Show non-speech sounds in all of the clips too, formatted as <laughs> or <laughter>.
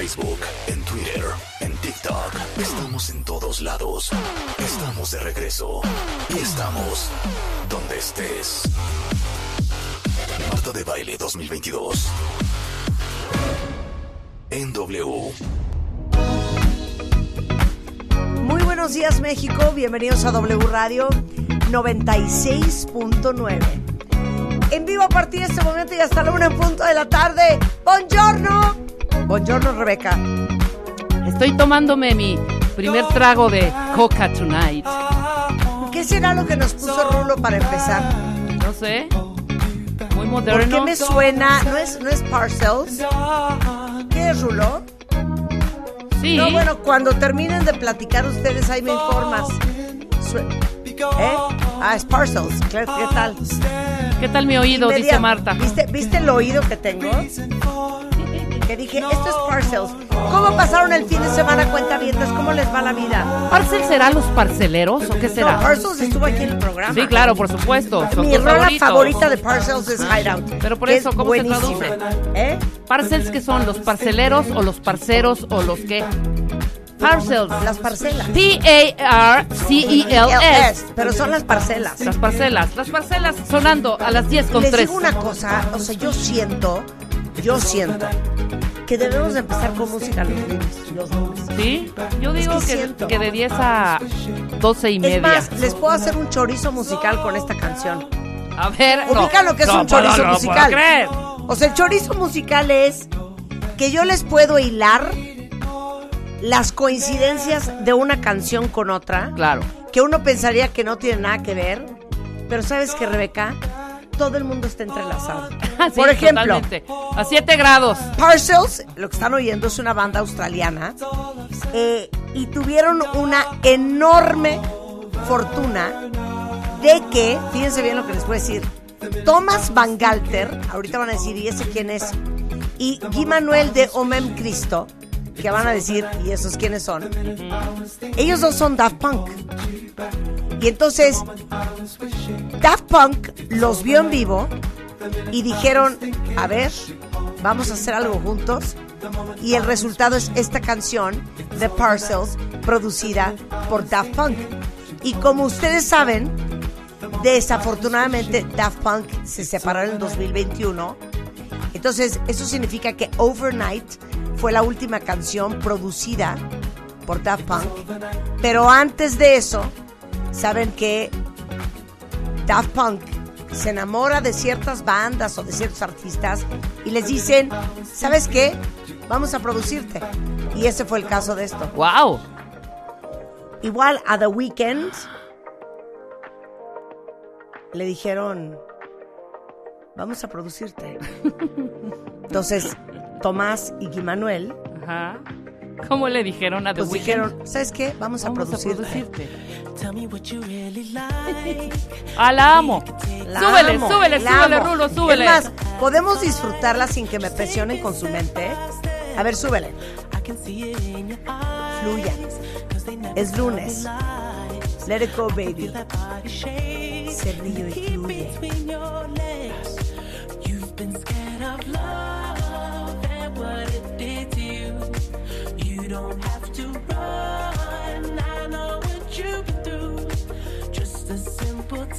Facebook, en Twitter, en TikTok. Estamos en todos lados. Estamos de regreso. Y estamos donde estés. Marta de Baile 2022. En W. Muy buenos días México, bienvenidos a W Radio 96.9. En vivo a partir de este momento y hasta la una en punto de la tarde. Buongiorno. Buongiorno Rebeca. Estoy tomándome mi primer trago de Coca Tonight. ¿Qué será lo que nos puso Rulo para empezar? No sé. Muy ¿Por moderno. qué me suena? ¿No es, no es Parcels? ¿Qué es Rulo? Sí. No, bueno, cuando terminen de platicar ustedes ahí me informas. ¿Eh? Ah, es Parcels. Claro, ¿Qué tal? ¿Qué tal mi oído? Inmediato. Dice Marta. ¿Viste, ¿Viste el oído que tengo? Que dije, esto es Parcels. ¿Cómo pasaron el fin de semana, cuenta ¿Cómo les va la vida? ¿Parcel será los parceleros o qué No, será? Parcels estuvo aquí en el programa. Sí, claro, por supuesto. Son Mi tus rola favoritos. favorita de Parcels es Hideout. Pero por que eso, es ¿cómo se traduce? ¿Eh? ¿Parcels qué son? ¿Los parceleros o los parceros o los qué? Parcels. Las parcelas. P-A-R-C-E-L-S. Pero son las parcelas. Las parcelas. Las parcelas sonando a las 10 con Les 3. digo una cosa, o sea, yo siento, yo siento que debemos de empezar con música los lunes. Los lunes. ¿Sí? Yo digo que que, siento. que de 10 a 12 y Es media. más, les puedo hacer un chorizo musical con esta canción. A ver. no. Ubican lo que es No un chorizo no musical. creer. O sea, el chorizo musical es que yo les puedo hilar las coincidencias de una canción con otra, Claro. que uno pensaría que no tiene nada que ver, pero sabes que Rebeca, todo el mundo está entrelazado. <laughs> Sí, Por ejemplo, totalmente. A 7 grados. Parcels, lo que están oyendo es una banda australiana eh, y tuvieron una enorme fortuna de que, fíjense bien lo que les voy a decir, Thomas Van Galter, ahorita van a decir, ¿y ese quién es? Y Guy Manuel de Omem Cristo, que van a decir, ¿y esos quiénes son? Ellos dos son Daft Punk. Y entonces, Daft Punk los vio en vivo y dijeron, a ver, vamos a hacer algo juntos. Y el resultado es esta canción de Parcels, producida por Daft Punk. Y como ustedes saben, desafortunadamente Daft Punk se separaron en 2021. Entonces, eso significa que Overnight fue la última canción producida por Daft Punk. Pero antes de eso, saben que Daft Punk se enamora de ciertas bandas o de ciertos artistas y les dicen, ¿sabes qué? Vamos a producirte. Y ese fue el caso de esto. ¡Wow! Igual a The Weeknd le dijeron, vamos a producirte. <laughs> Entonces, Tomás y Guy Manuel Ajá. ¿Cómo le dijeron a The pues Weeknd? dijeron, ¿sabes qué? Vamos a Vamos a producirte. producirte. <laughs> Ah, la amo. La súbele, amo, súbele, la súbele, amo. Rulo, súbele. Es más, ¿podemos disfrutarla sin que me presionen con su mente? A ver, súbele. Fluya. Es lunes. Let it go, baby. Se ríe y fluye. You don't have to run.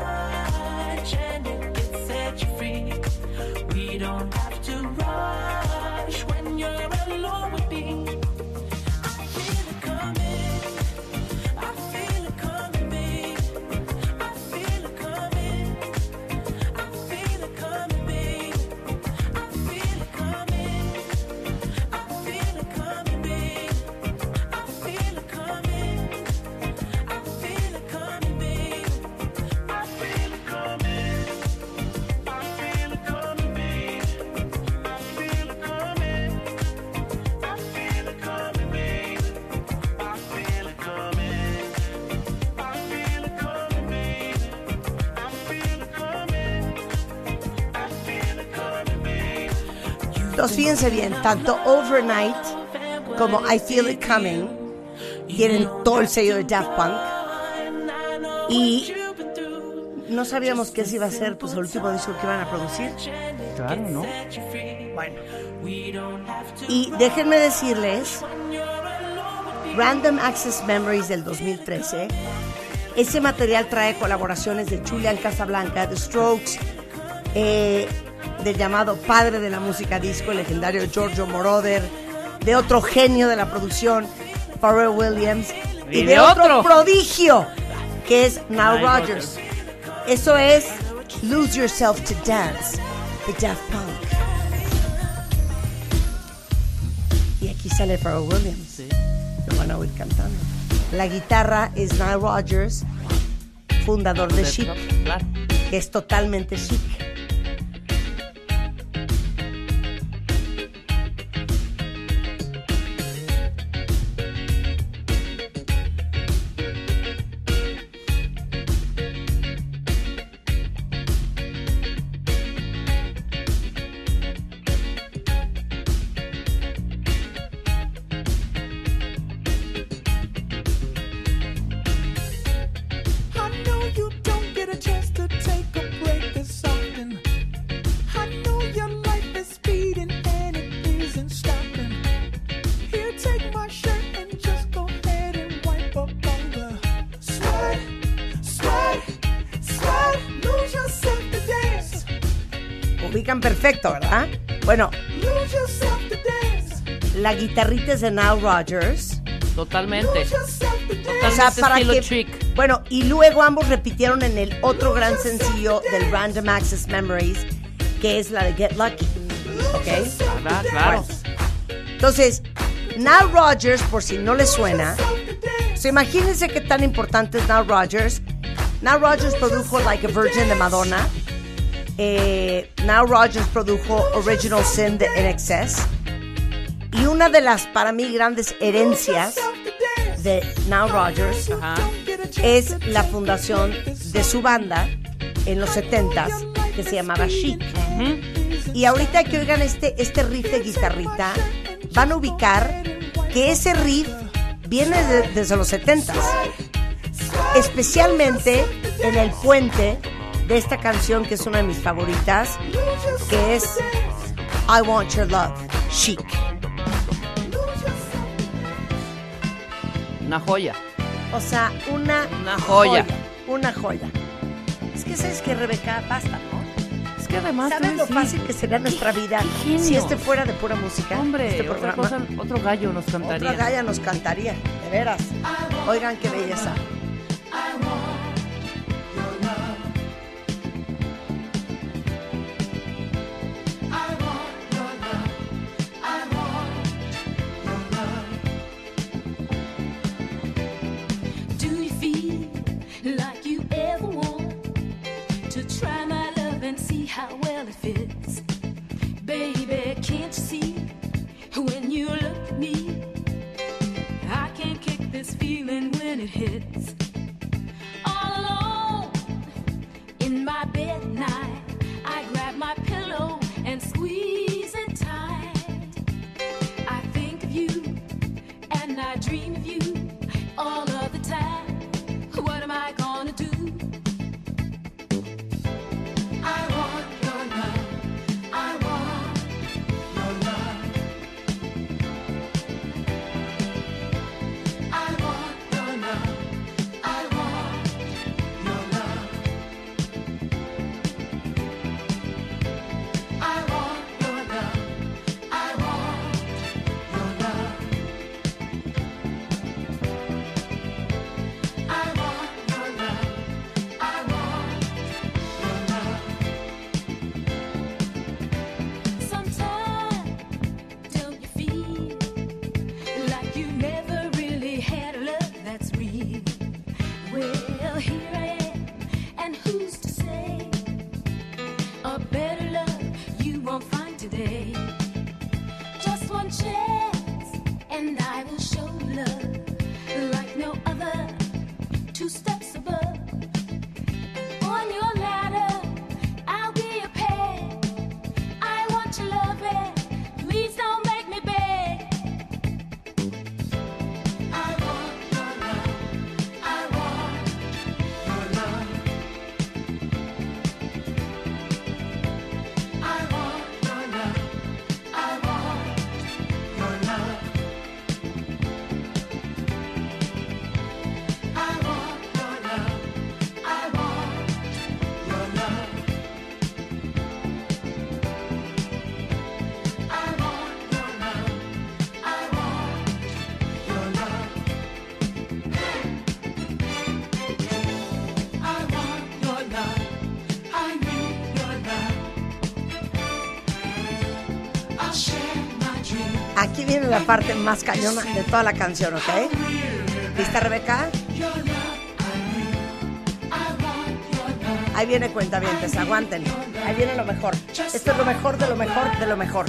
Touch and fíjense bien, tanto Overnight como I Feel It Coming tienen todo el sello de Daft Punk. Y no sabíamos que ese iba a ser pues, el último disco que iban a producir. Claro, ¿no? Bueno. Y déjenme decirles, Random Access Memories del 2013, ese material trae colaboraciones de Julian Casablanca, The Strokes, eh, del llamado padre de la música disco, el legendario Giorgio Moroder, de otro genio de la producción, Pharrell Williams, y, Y de, otro, otro. prodigio, que es Nile Rodgers. Eso es Lose Yourself to Dance, de Daft Punk. Y aquí sale Pharrell Williams. Lo van a oír cantando. La guitarra es Nile Rodgers, fundador de Chic, que es totalmente chic. Perfecto, ¿verdad? Bueno, la guitarrita es de Nile Rodgers. Totalmente. lose yourself to dance. O sea, Totalmente para que. Bueno, y luego ambos repitieron en el otro gran sencillo del Random Access Memories, que es la de Get Lucky. ¿Ok? Ah, claro. Entonces, Nile Rodgers, por si no le suena, so imagínense qué tan importante es Nile Rodgers. Nile Rodgers produjo Like a Virgin de Madonna. Eh, Nile Rodgers produjo Original Sin de NXS. Y una de las, para mí, grandes herencias de Nile Rodgers Ajá. es la fundación de su banda en los 70s que se llamaba Chic. Y ahorita que oigan este, este riff de guitarrita, van a ubicar que ese riff viene de- desde los 70s. Especialmente en el puente de esta canción que es una de mis favoritas, que es I Want Your Love, Chic. Una joya. O sea, una, Una joya. Una joya. Es que sabes que Rebeca, basta, ¿no? Es que además. ¿Sabes lo fácil que sería nuestra vida si este fuera de pura música? Hombre, este otra programa. cosa, otro gallo nos cantaría. Otra galla nos cantaría, de veras. Oigan qué belleza. How well it fits? Baby, can't you see when you look at me? I can't kick this feeling when it hits. All alone in my bed at night, I grab my pillow and squeeze it tight. I think of you and I dream of you all of Aquí viene la parte más cañona de toda la canción, ¿ok? ¿Lista, Rebeca? Ahí viene cuentavientes, aguanten. Ahí viene lo mejor. Esto es lo mejor de lo mejor de lo mejor.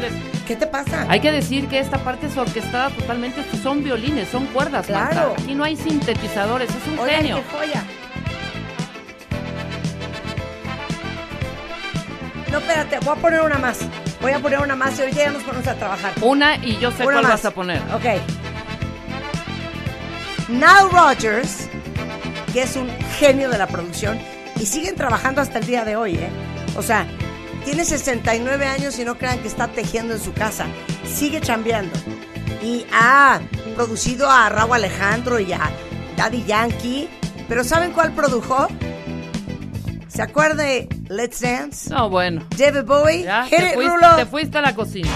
Que decir- ¿Qué te pasa? Hay que decir que esta parte es orquestada totalmente, son violines, son cuerdas, Claro. Marta. Aquí no hay sintetizadores, es un Oigan, genio. qué joya. No, espérate, voy a poner una más. Voy a poner una más y ahorita ya nos ponemos a trabajar. Una y yo sé Una cuál más. vas a poner. Ok. Nile Rogers, que es un genio de la producción, y siguen trabajando hasta el día de hoy, ¿eh? O sea, tiene 69 años y no crean que está tejiendo en su casa. Sigue chambeando. Y ha producido a Raúl Alejandro y a Daddy Yankee. Pero ¿saben cuál produjo? ¿Se acuerda de Let's Dance? No, bueno. David Bowie. Ya, fuiste, te fuiste a la cocina.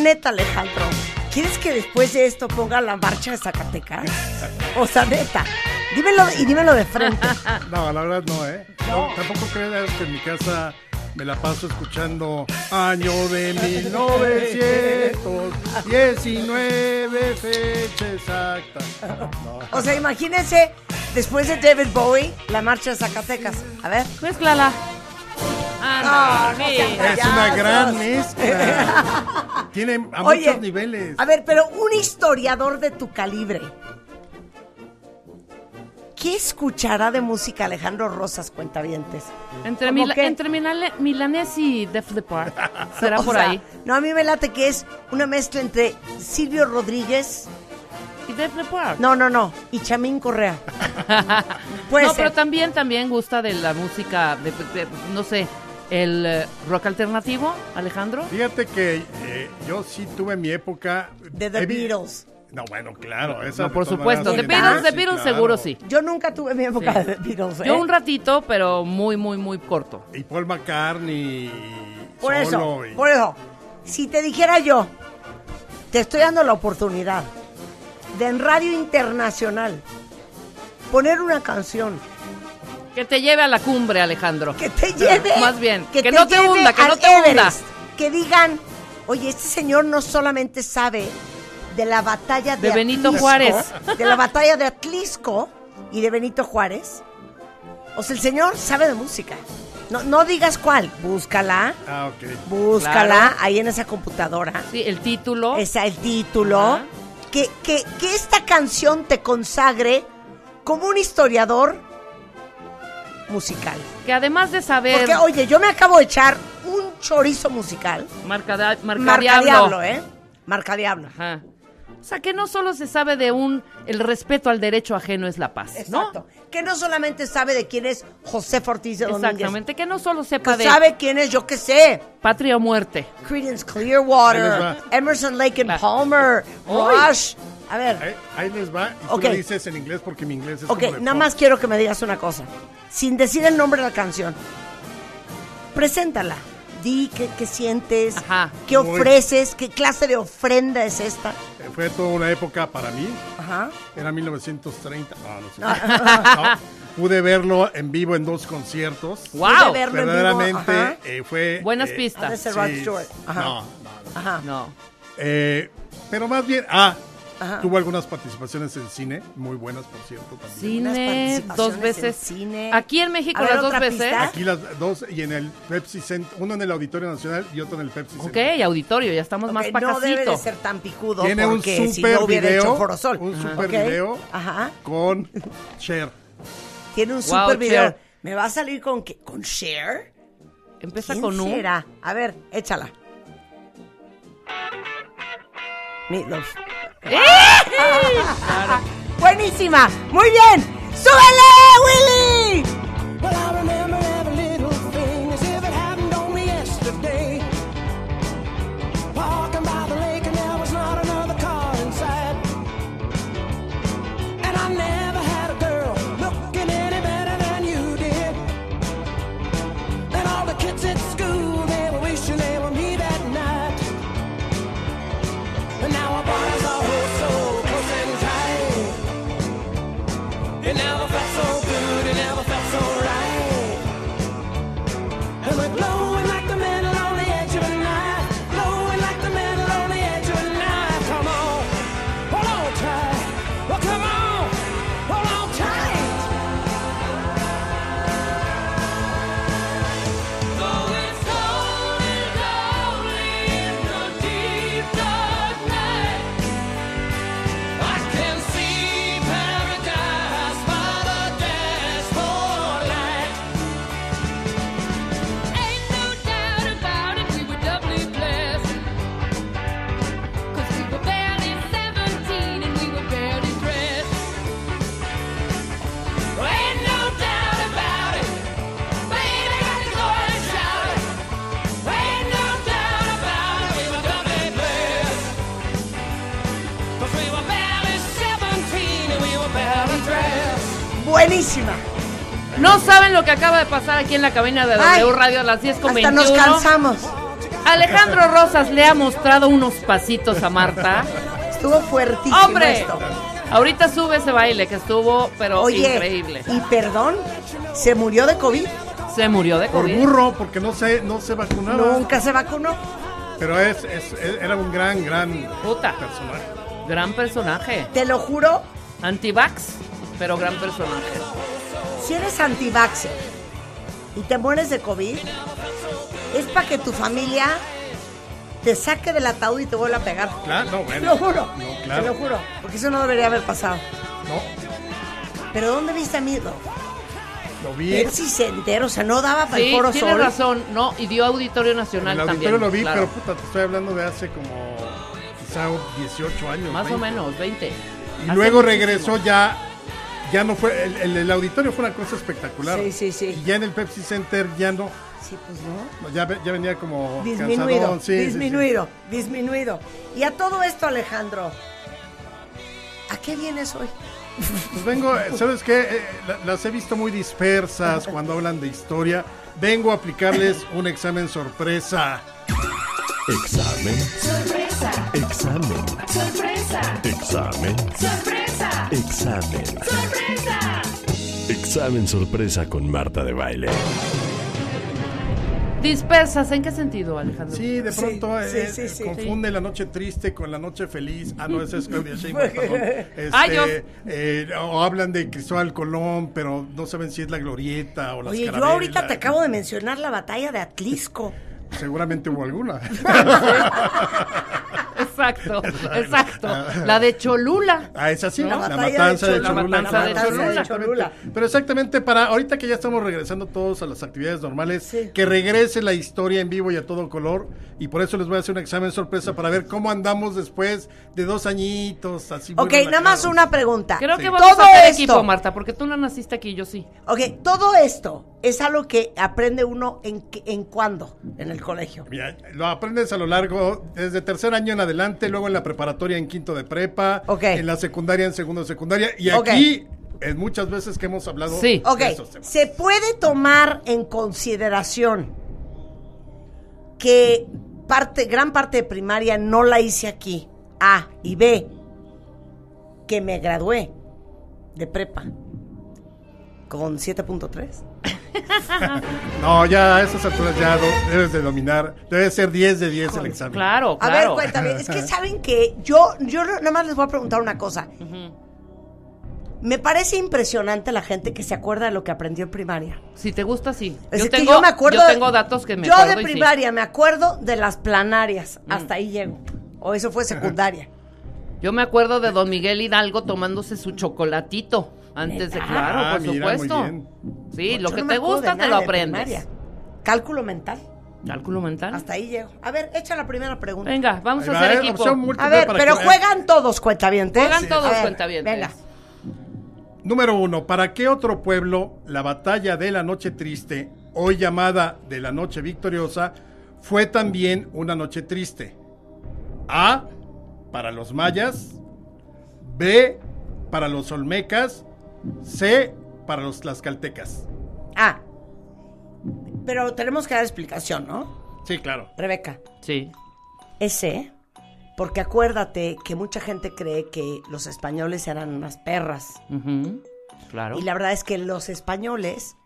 Neta, Alejandro, ¿quieres que después de esto ponga la marcha de Zacatecas? O sea, neta, dímelo y dímelo de frente. <laughs> No, la verdad no, ¿eh? No, tampoco creas que en mi casa me la paso escuchando año de 1919, fecha exacta. No. O sea, imagínense, después de David Bowie, la marcha de Zacatecas. A ver. Mezclala. Ah, No, no Es una gran mezcla. <laughs> Tiene a Oye, muchos niveles. A ver, pero un historiador de tu calibre. ¿Qué escuchará de música Alejandro Rosas, cuentavientes? Entre, ¿Cómo Mila- qué? entre Milane- Milanés y Def Leppard. <laughs> Será O por sea, ahí. No, a mí me late que es una mezcla entre Silvio Rodríguez. Y Def Leppard. No, no, no. Y Chamín Correa. <laughs> Puede no, ser. pero también, también gusta de la música, de, de- no sé, el eh, rock alternativo, Alejandro. Fíjate que eh, yo sí tuve mi época. De The Beatles. No, bueno, claro. esa No, por supuesto. De Beatles, de sí, Beatles claro. seguro sí. Yo nunca tuve mi época Sí. de The Beatles. ¿eh? Yo un ratito, pero muy, muy, muy corto. Y Paul McCartney. Por solo eso, y- por eso. Si te dijera yo, te estoy dando la oportunidad de en Radio Internacional poner una canción Que te lleve a la cumbre, Alejandro. que te lleve. Más bien, que te no te hunda, que no te hunda. Que digan, oye, este señor no solamente sabe de la batalla de, De Benito Atlisco, Juárez. de la batalla de Atlisco y de Benito Juárez. O sea, el señor sabe de música. No, no digas cuál, búscala, Ah, ok. búscala Claro. ahí en esa computadora. Sí, el título. Esa, el título. Que, que, que esta canción te consagre como un historiador musical. Que además de saber. Porque, oye, yo me acabo de echar un chorizo musical. marca, da- marca, Marca diablo. diablo, ¿eh? Marca diablo. Ajá. O sea, que no solo se sabe de un. El respeto al derecho ajeno es la paz. ¿no? Exacto. Que no solamente sabe de quién es José Ortiz de Domínguez. Exactamente. Que no solo sepa Que de sabe quién es, yo qué sé. patria o muerte. Creedence Ahí Clearwater. Emerson Lake and. Palmer. Rush. A ver. Ahí, ahí les va. Y tú Ok. lo dices en inglés porque mi inglés es Ok, como de nada pop. más quiero que me digas una cosa. Sin decir el nombre de la canción. Preséntala. Di qué, qué sientes, Ajá. qué Muy- ofreces, qué clase de ofrenda es esta. Eh, Fue toda una época para mí. Ajá. Era 1930. No, no sé. No, pude verlo en vivo en dos conciertos. ¡Wow! Pude verlo en vivo, Verdaderamente ajá. eh, fue. Buenas eh, pistas. Ajá. No, no, no. Ajá. No. Eh, pero más bien, ah, Ajá. tuvo algunas participaciones en cine, muy buenas por cierto también. Cine, dos en veces. cine. Aquí en México ver, las dos veces. pista. Aquí las dos y en el Pepsi Center, uno en el Auditorio Nacional y otro en el Pepsi Ok, Center. auditorio, ya estamos Ok, más no debe de ser tan picudo Tiene un porque si super no hubiera video, hecho Forosol. un Ajá. super Ok. video Ajá. con Cher. Tiene un Wow, super video. Cher. ¿Me va a salir con qué? ¿Con Cher? Empieza ¿Quién con un. será? A ver, échala. Meatloaf. <laughs> Buenísima. Muy bien. ¡Súbele, Willy! Que acaba de pasar aquí en la cabina de Ay, W Radio a las 10 con Hasta 21. nos cansamos. Alejandro Rosas le ha mostrado unos pasitos a Marta. <laughs> Estuvo fuertísimo ¡Hombre! esto. Ahorita sube ese baile que estuvo, pero Oye, increíble. y perdón, se murió de COVID. Se murió de Por COVID. burro, porque no se, no se vacunaba. Nunca se vacunó. Pero es, es- era un gran, gran Puta. personaje. Gran personaje. Te lo juro, Antivax, pero gran personaje. Si eres antivaxxer y te mueres de COVID, es para que tu familia te saque del ataúd y te vuelva a pegar. Claro, no, Te bueno. lo juro, No, claro. te lo juro, porque eso no debería haber pasado. No, Pero ¿dónde viste a mí? No, lo vi. Pepsi se entero, o sea, no daba para el Sí, Foro tienes Sol. razón. No, y dio Auditorio Nacional el también. auditorio lo vi, claro. pero puta, te estoy hablando de hace como quizá 18 años. Más o 20. menos, 20. Y Hace luego muchísimo. regresó ya, ya no fue, el, el- el auditorio fue una cosa espectacular. Sí, sí, sí. Y ya en el Pepsi Center ya no, Sí, pues no. ya, ya venía como Disminuido, cansadón, sí, sí, sí. disminuido, disminuido. Y a todo esto, Alejandro, ¿a qué vienes hoy? Pues vengo, eh, ¿sabes qué? Eh, la- las he visto muy dispersas cuando hablan de historia. Vengo a aplicarles un examen sorpresa. Examen. Sorpresa, Examen. sorpresa, Examen. sorpresa, Examen. sorpresa. Examen sorpresa con Marta de Baile. Dispersas, ¿en qué sentido, Alejandro? Sí, de pronto sí, eh, sí, sí. confunde la noche triste con la noche feliz. Ah, no, esa es Claudia Sheinbaum, <laughs> perdón. Este, Ah, yo- eh, o hablan de Cristóbal Colón, pero no saben si es la glorieta o las Oye, yo ahorita te acabo de mencionar la batalla de Atlisco. Seguramente hubo alguna. <laughs> <laughs> Exacto, <laughs> exacto. La de Cholula. Ah, es así, La la, matanza de Cholula. Cholula. La matanza de. Cholula. Pero exactamente para ahorita que ya estamos regresando todos a las actividades normales, Sí. que regrese la historia en vivo y a todo color. Y por eso les voy a hacer un examen sorpresa para ver cómo andamos después de dos añitos. Así Ok, nada más una pregunta. Creo que vamos Todo a hacer esto- equipo, Marta, porque tú no naciste aquí, yo sí. Ok, todo esto es algo que aprende uno en, en cuándo en el colegio. Mira, lo aprendes a lo largo, desde tercer año en adelante, luego en la preparatoria en quinto de prepa, en la secundaria en segundo de secundaria. Y aquí, en muchas veces que hemos hablado Sí. De esos temas. se puede tomar en consideración que parte, gran parte de primaria no la hice aquí. A y B, que me gradué de prepa con 7.3. <laughs> No, ya a esas alturas ya do- debes de dominar. Debe ser 10 de 10 el examen. Claro, A ver, claro. cuéntame, es que <laughs> saben que yo, yo nada más les voy a preguntar una cosa. Me parece impresionante la gente que se acuerda de lo que aprendió en primaria. Si te gusta, sí. Es yo que tengo, yo me acuerdo. yo de- tengo datos que me Yo de y sí. primaria me acuerdo de las planarias. Hasta ahí llego. O eso fue secundaria. Yo me acuerdo de Don Miguel Hidalgo tomándose su chocolatito antes de claro, Ah, por mira, supuesto. Sí, lo Yo que no te gusta te lo de aprendes. Cálculo mental. Cálculo mental. Hasta ahí llego. A ver, echa la primera pregunta. Venga, vamos Ahí a va, hacer eh, equipo. A ver, pero que- juegan todos, cuentavientes. Juegan todos, A ver, cuentavientes. Venga. Número uno, ¿para qué otro pueblo la batalla de la noche triste, hoy llamada de la noche victoriosa, fue también una noche triste? A, para los mayas, B, para los olmecas, C, para los tlaxcaltecas. Ah. Pero tenemos que dar explicación, ¿no? Sí, claro. Rebeca. Sí. Ese, porque acuérdate que mucha gente cree que los españoles eran unas perras. Claro. Y la verdad es que los españoles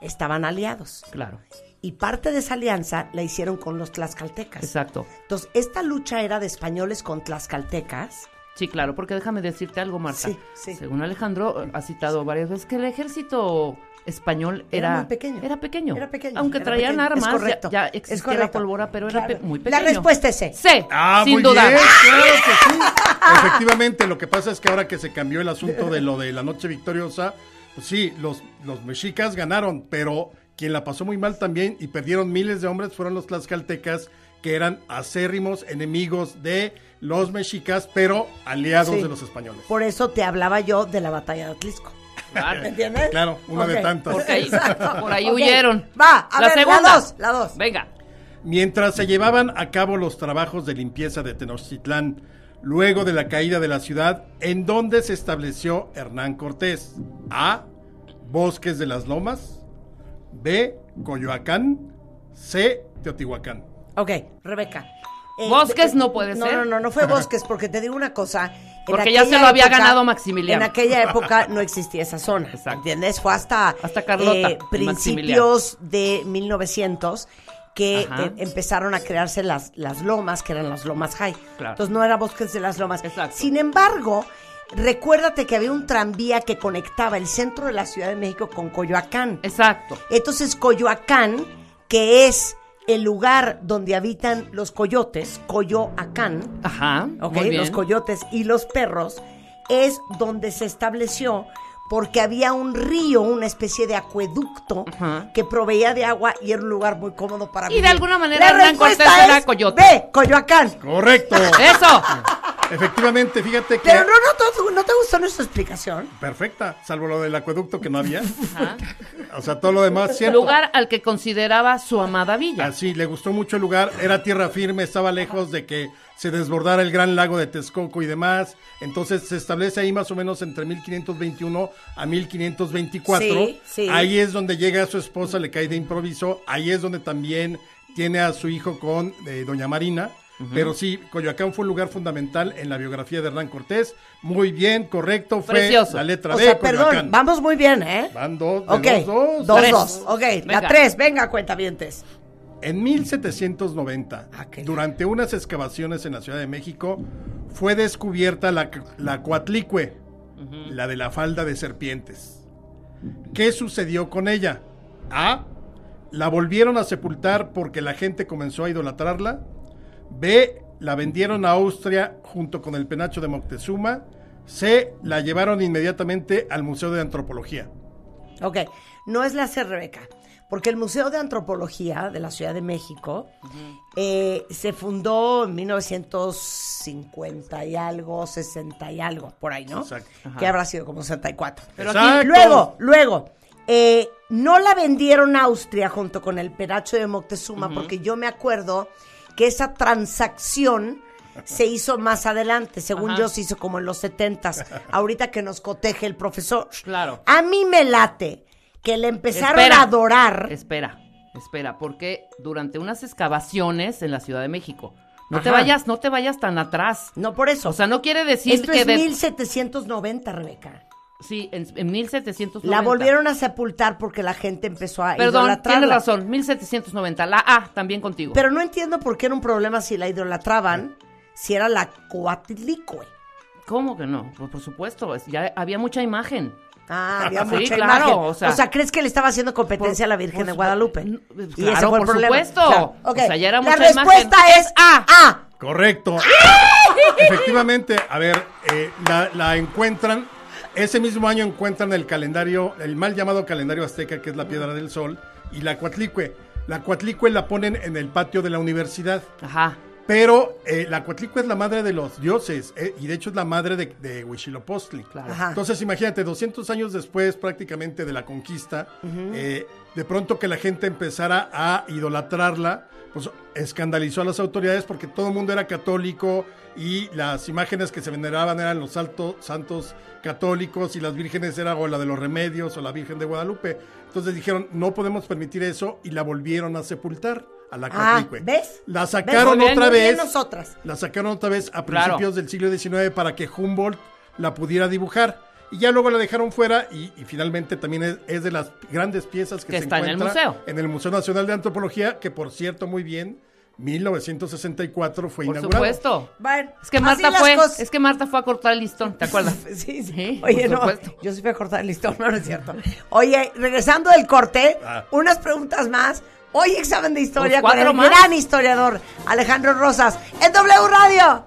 estaban aliados. Claro. Y parte de esa alianza la hicieron con los tlaxcaltecas. Exacto. Entonces, esta lucha era de españoles con tlaxcaltecas. Sí, claro, porque déjame decirte algo, Marta. Sí, sí. Según Alejandro, eh, ha citado varias veces que el ejército español Era era, muy pequeño. Era pequeño. Era pequeño, Aunque era traían pequeño. Armas, ya- correcto, ya, existía la correcto. pólvora, pero era pe- muy La pequeño. respuesta es C. C. Ah, sin muy duda. bien, claro que sí. Efectivamente, lo que pasa es que ahora que se cambió el asunto de lo de la noche victoriosa, pues sí, los, los mexicas ganaron, pero quien la pasó muy mal también y perdieron miles de hombres fueron los tlaxcaltecas, que eran acérrimos enemigos de los mexicas, pero aliados Sí. de los españoles. Por eso te hablaba yo de la batalla de Atlisco. Claro. ¿Me entiendes? Claro, una de tantas. Ahí, por ahí Ok. huyeron. Va, a la ver, segunda. la dos, la dos. Venga. Mientras se llevaban a cabo los trabajos de limpieza de Tenochtitlán, luego de la caída de la ciudad, en donde se estableció Hernán Cortés. A. Bosques de las Lomas. B. Coyoacán. C. Teotihuacán. Ok, Rebeca. Eh, Bosques de- no puede no, ser. No, no, no fue Bosques, porque te digo una cosa. Porque ya se lo había ganado Maximiliano. En aquella época no existía esa zona. Exacto. ¿Entiendes? Fue hasta, Hasta Carlota, eh, principios de 1900 que eh, empezaron a crearse las, las lomas, que eran las lomas high. Claro. Entonces no era Bosques de las Lomas. Exacto. Sin embargo, recuérdate que había un tranvía que conectaba el centro de la Ciudad de México con Coyoacán. Exacto. Entonces, Coyoacán, que es el lugar donde habitan los coyotes, Coyoacán, Ajá. ¿ok? muy bien. Los coyotes y los perros, es donde se estableció porque había un río, una especie de acueducto Ajá. que proveía de agua y era un lugar muy cómodo para Y de vivir. alguna manera La Hernán Cortés era es coyote. B, Coyoacán. Correcto. ¡Eso! <laughs> Efectivamente, fíjate que... Pero no, no, te- ¿no te gustó nuestra explicación? Perfecta, salvo lo del acueducto que no había. Ajá. O sea, todo lo demás, cierto. Lugar al que consideraba su amada villa. Así, le gustó mucho el lugar, era tierra firme, estaba lejos de que se desbordara el gran lago de Texcoco y demás. Entonces se establece ahí más o menos entre 1521 a 1524. Sí, sí. Ahí es donde llega su esposa, le cae de improviso. Ahí es donde también tiene a su hijo con eh, Doña Marina. Pero sí, Coyoacán fue un lugar fundamental en la biografía de Hernán Cortés. Muy bien, correcto, fue Precioso. la letra O B, sea, Coyoacán. perdón, vamos muy bien, ¿eh? Van dos, de dos, dos. dos, Tres. dos. Ok, la tres, venga, cuentavientes. En 1790, Ah, durante unas excavaciones en la Ciudad de México, fue descubierta la, la Coatlicue, la de la falda de serpientes. ¿Qué sucedió con ella? A. La volvieron a sepultar porque la gente comenzó a idolatrarla. B. La vendieron a Austria junto con el penacho de Moctezuma. C. La llevaron inmediatamente al Museo de Antropología. Ok, no es la C, Rebeca, porque el Museo de Antropología de la Ciudad de México eh, se fundó en 1950 y algo, 60 y algo, por ahí, ¿no? Exacto. Que habrá sido como 64. Pero aquí, Luego, luego, eh, no la vendieron a Austria junto con el penacho de Moctezuma, porque yo me acuerdo que esa transacción se hizo más adelante, según Ajá. yo se hizo como en los 70 <laughs> ahorita que nos coteje el profesor. Claro. A mí me late que le empezaron Espera. a adorar. Espera, espera, porque durante unas excavaciones en la Ciudad de México, no te vayas, no te vayas tan atrás. No por eso. O sea, no quiere decir Esto que es de- 1790, Rebeca. Sí, en, en 1790. La volvieron a sepultar porque la gente empezó a Perdón, idolatrarla. tienes razón, 1790. La A también contigo. Pero no entiendo por qué era un problema si la idolatraban, si era la Coatlicue. ¿Cómo que no? Pues por supuesto, es- ya había mucha imagen. Ah, había Sí, mucha claro, imagen. o O sea- sea, ¿crees que le estaba haciendo competencia Por- a la Virgen por de Guadalupe? N- y claro, ese fue el por problema. supuesto. Claro. O sea, ya era La mucha respuesta imagen. es A. A. Correcto. Efectivamente, a ver, eh, la, la encuentran, ese mismo año encuentran el calendario, el mal llamado calendario azteca, que es la Piedra del Sol, y la Coatlicue. La Coatlicue la ponen en el patio de la universidad, Ajá. pero eh, la Coatlicue es la madre de los dioses, eh, y de hecho es la madre de, de Huitzilopochtli. Claro. Ajá. Entonces, imagínate, 200 años después prácticamente de la conquista, eh, de pronto que la gente empezara a idolatrarla, pues escandalizó a las autoridades porque todo el mundo era católico y las imágenes que se veneraban eran los altos santos católicos y las vírgenes eran o la de los remedios o la Virgen de Guadalupe. Entonces dijeron, no podemos permitir eso y la volvieron a sepultar a la Ah. ¿ves? La sacaron otra vez. nosotras. La sacaron otra vez a Claro. principios del siglo XIX para que Humboldt la pudiera dibujar. Y ya luego la dejaron fuera y, y finalmente también es, es de las grandes piezas que, Que se está en el encuentra museo. en el Museo Nacional de Antropología, que por cierto, muy bien, 1964 fue Por inaugurado. supuesto. Bueno, Es que así Marta las fue, cosas. es que Marta fue a cortar el listón, ¿te acuerdas? <laughs> Sí, sí. Sí, Oye, por no, supuesto. yo sí fui a cortar el listón, no, no es cierto. Oye, regresando del corte, Ah. unas preguntas más. Hoy examen de historia Pues con el más. gran historiador Alejandro Rosas en W Radio.